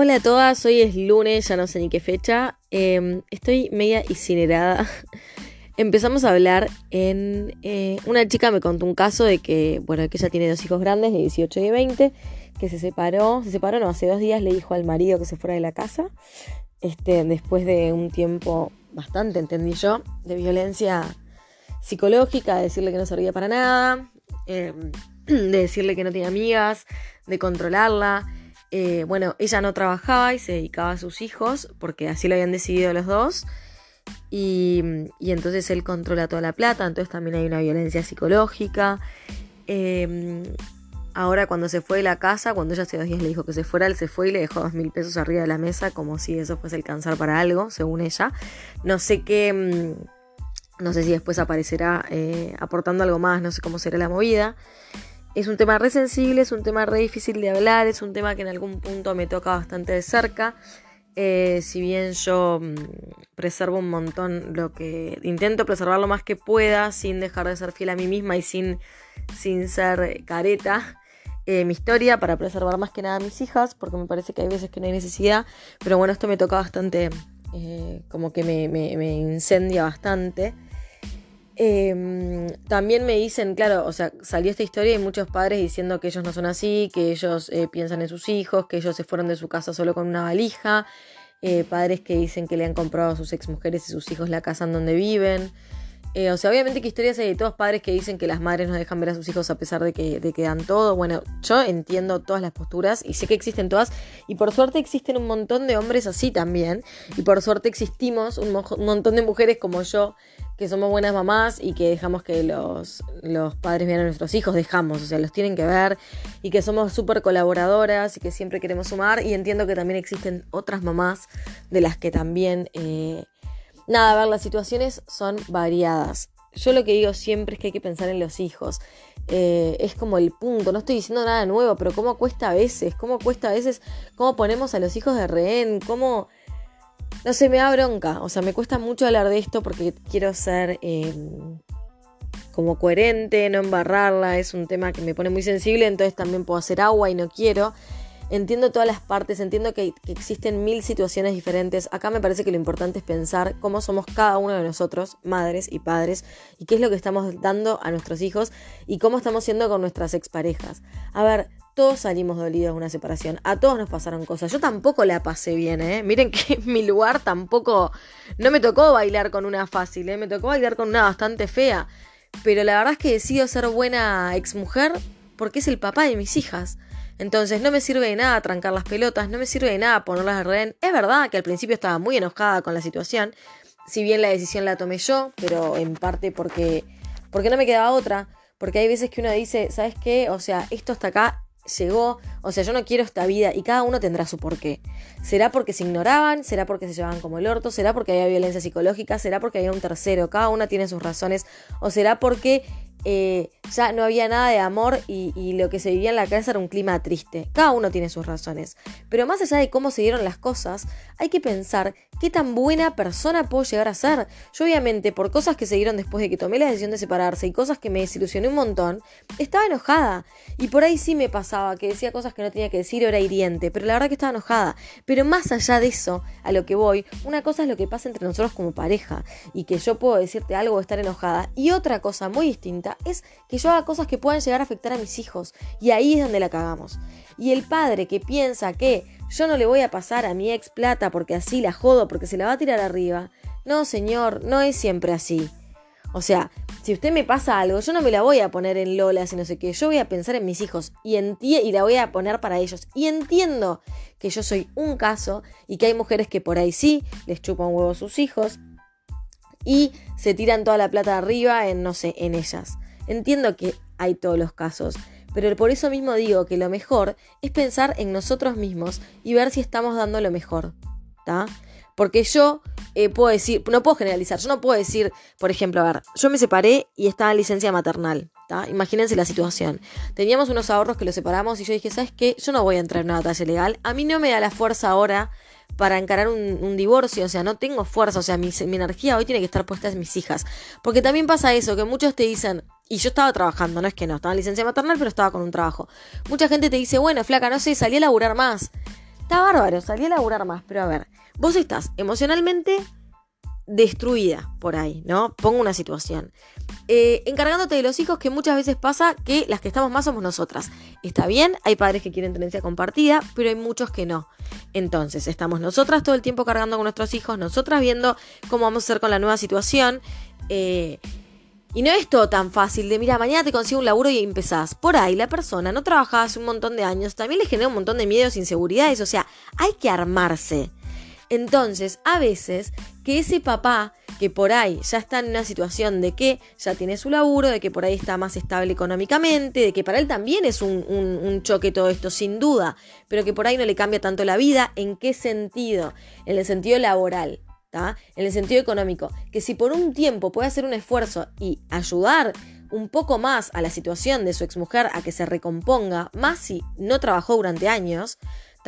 Hola a todas, hoy es lunes, ya no sé ni qué fecha. Em, estoy media incinerada. Empezamos a hablar en... Eh, una chica me contó un caso de que, bueno, que ella tiene dos hijos grandes de 18 y 20, que se separó, se separó, no, hace dos días le dijo al marido que se fuera de la casa, este, después de un tiempo bastante, entendí yo, de violencia psicológica, de decirle que no servía para nada, em, de decirle que no tiene amigas, de controlarla. Eh, bueno, ella no trabajaba y se dedicaba a sus hijos, porque así lo habían decidido los dos. Y, entonces él controla toda la plata, entonces también hay una violencia psicológica. Em, ahora cuando se fue de la casa, cuando ella hace dos días le dijo que se fuera, él se fue y le dejó dos mil pesos arriba de la mesa, como si eso fuese alcanzar para algo, según ella. No sé qué, mm, no sé si después aparecerá eh, aportando algo más, no sé cómo será la movida. Es un tema re sensible, es un tema re difícil de hablar, es un tema que en algún punto me toca bastante de cerca. Eh, si bien yo mm, preservo un montón lo que intento preservar lo más que pueda sin dejar de ser fiel a mí misma y sin, sin ser careta eh, mi historia para preservar más que nada a mis hijas porque me parece que hay veces que no hay necesidad pero bueno esto me toca bastante eh, como que me, me incendia bastante Em, también me dicen, claro, o sea, salió esta historia y muchos padres diciendo que ellos no son así, que ellos eh, piensan en sus hijos, que ellos se fueron de su casa solo con una valija, eh, padres que dicen que le han comprado a sus exmujeres y sus hijos la casa en donde viven. Eh, o sea, obviamente que historias hay de todos padres que dicen que las madres no dejan ver a sus hijos a pesar de que, de dan todo. Bueno, yo entiendo todas las posturas y sé que existen todas. Y por suerte existen un montón de hombres así también. Y por suerte existimos un, montón de mujeres como yo que somos buenas mamás y que dejamos que los, los padres vean a nuestros hijos, dejamos, o sea, los tienen que ver y que somos súper colaboradoras y que siempre queremos sumar y entiendo que también existen otras mamás de las que también eh, Nada, a ver, las situaciones son variadas. Yo lo que digo siempre es que hay que pensar en los hijos. Eh, es como el punto, no estoy diciendo nada nuevo, pero cómo cuesta a veces, cómo cuesta a veces, cómo ponemos a los hijos de rehén, cómo... No sé, me da bronca, o sea, me cuesta mucho hablar de esto porque quiero ser em, como coherente, no embarrarla, es un tema que me pone muy sensible, entonces también puedo hacer agua y no quiero. Entiendo todas las partes, entiendo que, existen mil situaciones diferentes. Acá me parece que lo importante es pensar cómo somos cada uno de nosotros, madres y padres, y qué es lo que estamos dando a nuestros hijos y cómo estamos siendo con nuestras exparejas. A ver, todos salimos dolidos de una separación, a todos nos pasaron cosas. Yo tampoco la pasé bien, ¿eh? Miren que mi lugar tampoco. No me tocó bailar con una fácil, ¿eh? Me tocó bailar con una bastante fea. Pero la verdad es que decido ser buena exmujer porque es el papá de mis hijas. Entonces no me sirve de nada trancar las pelotas, no me sirve de nada ponerlas de rehén. Es verdad que al principio estaba muy enojada con la situación, si bien la decisión la tomé yo, pero en parte porque, porque no me quedaba otra. Porque hay veces que uno dice, ¿sabes qué? O sea, esto hasta acá llegó, o sea, yo no quiero esta vida y cada uno tendrá su porqué. ¿Será porque se ignoraban? ¿Será porque se llevaban como el orto? ¿Será porque había violencia psicológica? ¿Será porque había un tercero? Cada una tiene sus razones. ¿O será porque eh, ya no había nada de amor y, lo que se vivía en la casa era un clima triste. Cada uno tiene sus razones. Pero más allá de cómo se dieron las cosas, hay que pensar qué tan buena persona puedo llegar a ser. Yo obviamente, por cosas que se dieron después de que tomé la decisión de separarse y cosas que me desilusioné un montón, estaba enojada. Y por ahí sí me pasaba, que decía cosas que no tenía que decir, era hiriente, pero la verdad que estaba enojada. Pero más allá de eso, a lo que voy, una cosa es lo que pasa entre nosotros como pareja y que yo puedo decirte algo o estar enojada. Y otra cosa muy distinta es que yo haga cosas que puedan llegar a afectar a mis hijos. Y ahí es donde la cagamos. Y el padre que piensa que yo no le voy a pasar a mi ex plata porque así la jodo, porque se la va a tirar arriba. No, señor, no es siempre así. O sea, si usted me pasa algo, yo no me la voy a poner en Lola, y no sé qué. Yo voy a pensar en mis hijos y, y la voy a poner para ellos. Y entiendo que yo soy un caso y que hay mujeres que por ahí sí les chupan huevo a sus hijos y se tiran toda la plata arriba en, no sé, en ellas. Entiendo que hay todos los casos, pero por eso mismo digo que lo mejor es pensar en nosotros mismos y ver si estamos dando lo mejor, ¿está? Porque yo eh, puedo decir, no puedo generalizar, yo no puedo decir, por ejemplo, a ver, yo me separé y estaba en licencia maternal, ¿está? Imagínense la situación. Teníamos unos ahorros que los separamos y yo dije, ¿sabes qué? Yo no voy a entrar en una batalla legal, a mí no me da la fuerza ahora para encarar un, divorcio, o sea, no tengo fuerza, o sea, mi, energía hoy tiene que estar puesta en mis hijas. Porque también pasa eso, que muchos te dicen, y yo estaba trabajando, no es que no, estaba en licencia maternal, pero estaba con un trabajo. Mucha gente te dice, bueno, flaca, no sé, salí a laburar más. Está bárbaro, salí a laburar más, pero a ver, vos estás emocionalmente destruida por ahí, ¿no? Pongo una situación. Eh, encargándote de los hijos que muchas veces pasa que las que estamos más somos nosotras. Está bien, hay padres que quieren tenencia compartida, pero hay muchos que no. Entonces, estamos nosotras todo el tiempo cargando con nuestros hijos, nosotras viendo cómo vamos a hacer con la nueva situación. Eh, y no es todo tan fácil de, mira, mañana te consigo un laburo y empezás. Por ahí la persona no trabajaba hace un montón de años, también le genera un montón de miedos, inseguridades, o sea, hay que armarse. Entonces, a veces, que ese papá que por ahí ya está en una situación de que ya tiene su laburo, de que por ahí está más estable económicamente, de que para él también es un, choque todo esto, sin duda, pero que por ahí no le cambia tanto la vida, ¿en qué sentido? En el sentido laboral. En el sentido económico, que si por un tiempo puede hacer un esfuerzo y ayudar un poco más a la situación de su exmujer a que se recomponga, más si no trabajó durante años,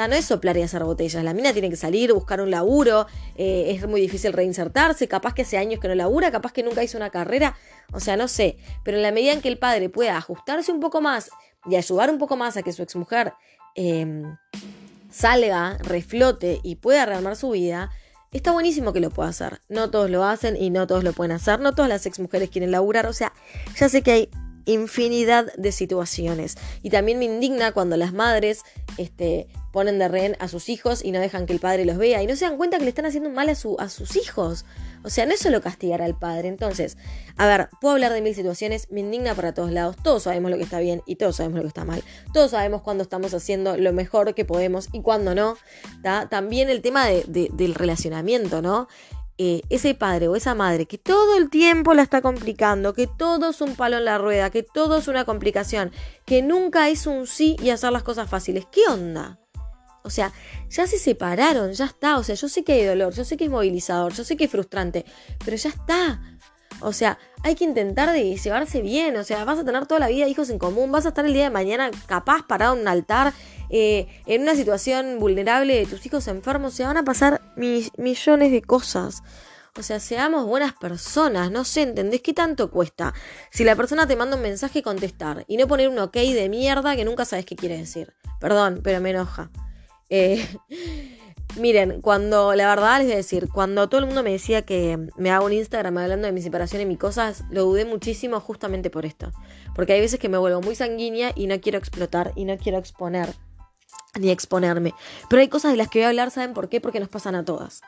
no es soplar y hacer botellas. La mina tiene que salir, buscar un laburo, eh, es muy difícil reinsertarse, capaz que hace años que no labura, capaz que nunca hizo una carrera, o sea, no sé. Pero en la medida en que el padre pueda ajustarse un poco más y ayudar un poco más a que su exmujer eh, salga, reflote y pueda rearmar su vida, Está buenísimo que lo pueda hacer. No todos lo hacen y no todos lo pueden hacer. No todas las exmujeres quieren laburar. O sea, ya sé que hay infinidad de situaciones. Y también me indigna cuando las madres este, ponen de rehén a sus hijos y no dejan que el padre los vea y no se dan cuenta que le están haciendo mal a, su, a sus hijos. O sea, no es solo castigar al padre. Entonces, a ver, puedo hablar de mil situaciones, me indigna para todos lados. Todos sabemos lo que está bien y todos sabemos lo que está mal. Todos sabemos cuándo estamos haciendo lo mejor que podemos y cuándo no. También el tema del relacionamiento, ¿no? Eh, ese padre o esa madre que todo el tiempo la está complicando, que todo es un palo en la rueda, que todo es una complicación, que nunca es un sí y hacer las cosas fáciles. ¿Qué onda? O sea, ya se separaron, ya está. O sea, yo sé que hay dolor, yo sé que es movilizador, yo sé que es frustrante, pero ya está. O sea, hay que intentar de llevarse bien. O sea, vas a tener toda la vida hijos en común, vas a estar el día de mañana capaz parado en un altar, eh, en una situación vulnerable de tus hijos enfermos. Se van a pasar millones de cosas. O sea, seamos buenas personas, no sé, ¿entendés qué tanto cuesta? Si la persona te manda un mensaje, contestar y no poner un ok de mierda que nunca sabes qué quiere decir. Perdón, pero me enoja. Eh, miren, cuando, la verdad les voy a decir, cuando todo el mundo me decía que me hago un Instagram hablando de mi separación y mis cosas, lo dudé muchísimo justamente por esto. Porque hay veces que me vuelvo muy sanguínea y no quiero explotar y no quiero exponer ni exponerme. Pero hay cosas de las que voy a hablar, ¿saben por qué? Porque nos pasan a todas.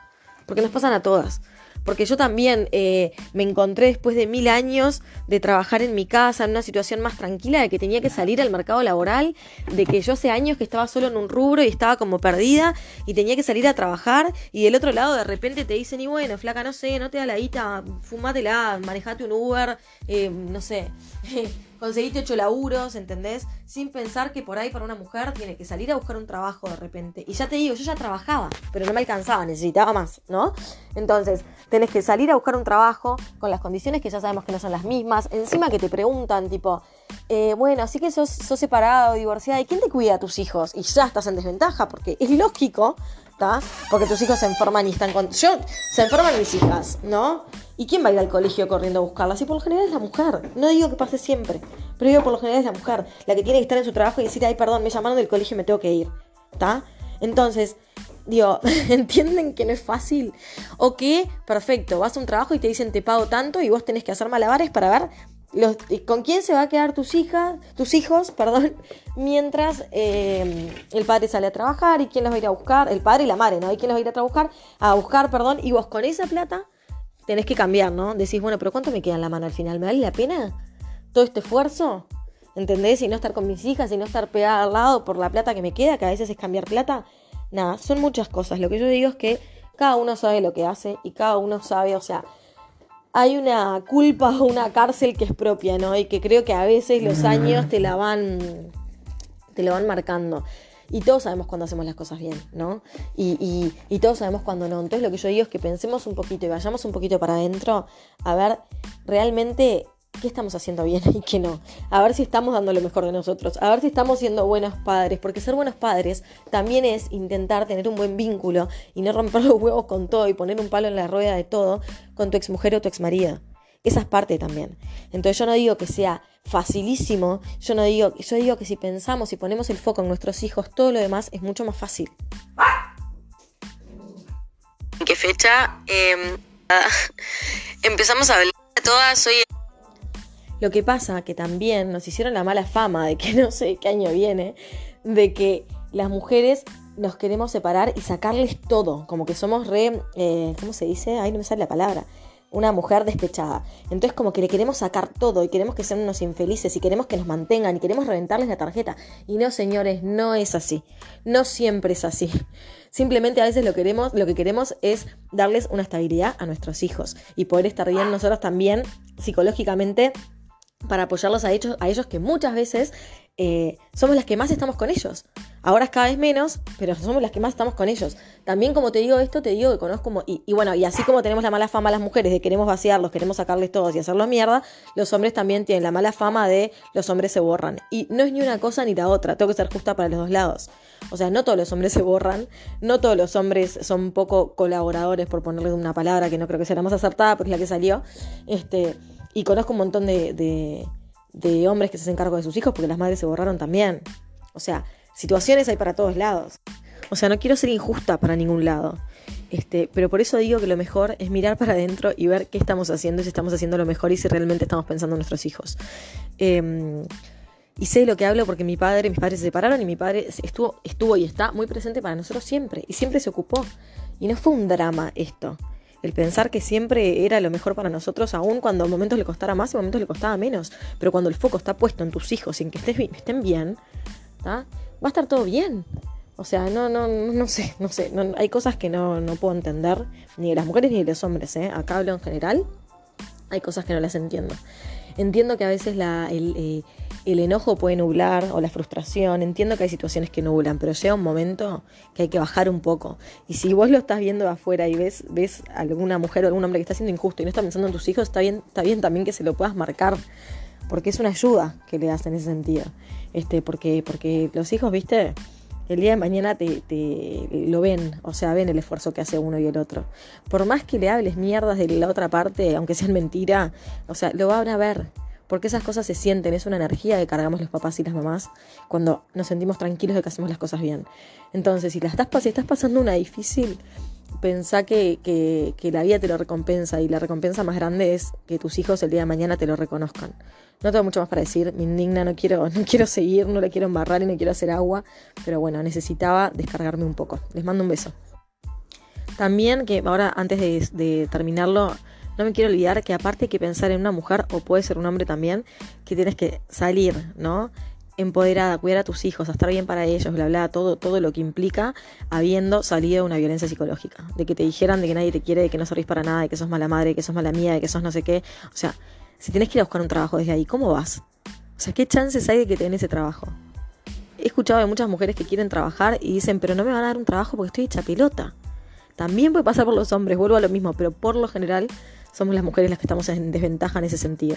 Porque nos pasan a todas porque yo también eh, me encontré después de mil años de trabajar en mi casa, en una situación más tranquila, de que tenía que salir al mercado laboral, de que yo hace años que estaba solo en un rubro y estaba como perdida y tenía que salir a trabajar y del otro lado de repente te dicen, y bueno, flaca, no sé, no te da la guita, fumátela, manejate un Uber, eh, no sé. Conseguiste ocho laburos, ¿entendés? Sin pensar que por ahí para una mujer tiene que salir a buscar un trabajo de repente. Y ya te digo, yo ya trabajaba, pero no me alcanzaba, necesitaba más, ¿no? Entonces, tenés que salir a buscar un trabajo con las condiciones que ya sabemos que no son las mismas. Encima que te preguntan, tipo, eh, bueno, así que sos, sos separado, divorciada, ¿y quién te cuida a tus hijos? Y ya estás en desventaja, porque es lógico, Porque tus hijos se enferman y están con... Yo, se enferman mis hijas, ¿no? ¿Y quién va a ir al colegio corriendo a buscarlas? Y por lo general es la mujer. No digo que pase siempre, pero digo por lo general es la mujer. La que tiene que estar en su trabajo y decir, ay, perdón, me llamaron del colegio y me tengo que ir. ¿Está? Entonces, digo, ¿entienden que no es fácil? O que, perfecto, vas a un trabajo y te dicen te pago tanto y vos tenés que hacer malabares para ver con quién se va a quedar tus hijas, tus hijos, perdón, mientras eh, el padre sale a trabajar y quién los va a ir a buscar, el padre y la madre, ¿no? Y quién los va a ir a trabajar, a buscar, perdón, y vos con esa plata tenés que cambiar, ¿no? Decís, bueno, pero ¿cuánto me queda en la mano al final? ¿Me vale la pena todo este esfuerzo? ¿Entendés? Y no estar con mis hijas y no estar pegada al lado por la plata que me queda, que a veces es cambiar plata. Nada, son muchas cosas. Lo que yo digo es que cada uno sabe lo que hace y cada uno sabe, o sea, hay una culpa o una cárcel que es propia, ¿no? Y que creo que a veces los años te la van, te lo van marcando. Y todos sabemos cuando hacemos las cosas bien, ¿no? Y, y, todos sabemos cuando no. Entonces lo que yo digo es que pensemos un poquito y vayamos un poquito para adentro a ver realmente qué estamos haciendo bien y qué no. A ver si estamos dando lo mejor de nosotros. A ver si estamos siendo buenos padres. Porque ser buenos padres también es intentar tener un buen vínculo y no romper los huevos con todo y poner un palo en la rueda de todo con tu exmujer o tu exmarido. Esa es parte también. Entonces yo no digo que sea facilísimo, yo no digo, yo digo que si pensamos y ponemos el foco en nuestros hijos, todo lo demás es mucho más fácil. fecha. Em, empezamos a hablar todas. Lo que pasa que también nos hicieron la mala fama de que no sé qué año viene, de que las mujeres nos queremos separar y sacarles todo, como que somos re, eh, ¿cómo se dice? Ay, no me sale la palabra. Una mujer despechada. Entonces como que le queremos sacar todo y queremos que sean unos infelices y queremos que nos mantengan y queremos reventarles la tarjeta. Y no, señores, no es así. No siempre es así. Simplemente a veces lo, queremos, lo que queremos es darles una estabilidad a nuestros hijos y poder estar bien nosotros también psicológicamente para apoyarlos a ellos, a ellos que muchas veces eh, somos las que más estamos con ellos. Ahora es cada vez menos, pero somos las que más estamos con ellos. También como te digo esto, te digo que conozco como... Y, bueno, y así como tenemos la mala fama las mujeres de queremos vaciarlos, queremos sacarles todos y hacerlos mierda, los hombres también tienen la mala fama de los hombres se borran. Y no es ni una cosa ni la otra, tengo que ser justa para los dos lados. O sea, no todos los hombres se borran, no todos los hombres son poco colaboradores, por ponerle una palabra que no creo que sea la más acertada, pero es la que salió. Este, y conozco un montón de, de, hombres que se hacen cargo de sus hijos porque las madres se borraron también. O sea, situaciones hay para todos lados. O sea, no quiero ser injusta para ningún lado. Este, pero por eso digo que lo mejor es mirar para adentro y ver qué estamos haciendo, si estamos haciendo lo mejor y si realmente estamos pensando en nuestros hijos. Em, y sé lo que hablo porque mi padre, mis padres se separaron y mi padre estuvo, estuvo y está muy presente para nosotros siempre. Y siempre se ocupó. Y no fue un drama esto. El pensar que siempre era lo mejor para nosotros, aun cuando momentos le costara más y momentos le costaba menos. Pero cuando el foco está puesto en tus hijos y en que estés, estén bien, va a estar todo bien. O sea, no, no, no sé, no sé. hay cosas que no, no, puedo entender, ni de las mujeres ni de los hombres, ¿eh? Acá hablo en general. Hay cosas que no las entiendo. Entiendo que a veces la, el, eh, el, enojo puede nublar o la frustración. Entiendo que hay situaciones que nublan, pero llega un momento que hay que bajar un poco. Y si vos lo estás viendo de afuera y ves, ves a alguna mujer o algún hombre que está siendo injusto y no está pensando en tus hijos, está bien, está bien también que se lo puedas marcar porque es una ayuda que le das en ese sentido. Este, porque, porque los hijos, viste, el día de mañana te, lo ven, o sea, ven el esfuerzo que hace uno y el otro. Por más que le hables mierdas de la otra parte, aunque sean mentira, o sea, lo van a ver. Porque esas cosas se sienten, es una energía que cargamos los papás y las mamás cuando nos sentimos tranquilos de que hacemos las cosas bien. Entonces, si, la estás, si estás pasando una difícil, pensá que, que, que, la vida te lo recompensa y la recompensa más grande es que tus hijos el día de mañana te lo reconozcan. No tengo mucho más para decir, me indigna, no quiero, no quiero seguir, no le quiero embarrar y no quiero hacer agua, pero bueno, necesitaba descargarme un poco. Les mando un beso. También que ahora antes de, de terminarlo, no me quiero olvidar que aparte hay que pensar en una mujer, o puede ser un hombre también, que tienes que salir, ¿no? Empoderada, cuidar a tus hijos, a estar bien para ellos, bla, bla, todo, todo lo que implica habiendo salido de una violencia psicológica. De que te dijeran de que nadie te quiere, de que no servís para nada, de que sos mala madre, de que sos mala mía, de que sos no sé qué. O sea, si tienes que ir a buscar un trabajo desde ahí, ¿cómo vas? O sea, ¿qué chances hay de que te ese trabajo? He escuchado de muchas mujeres que quieren trabajar y dicen, pero no me van a dar un trabajo porque estoy hecha pelota. También puede pasar por los hombres, vuelvo a lo mismo, pero por lo general somos las mujeres las que estamos en desventaja en ese sentido.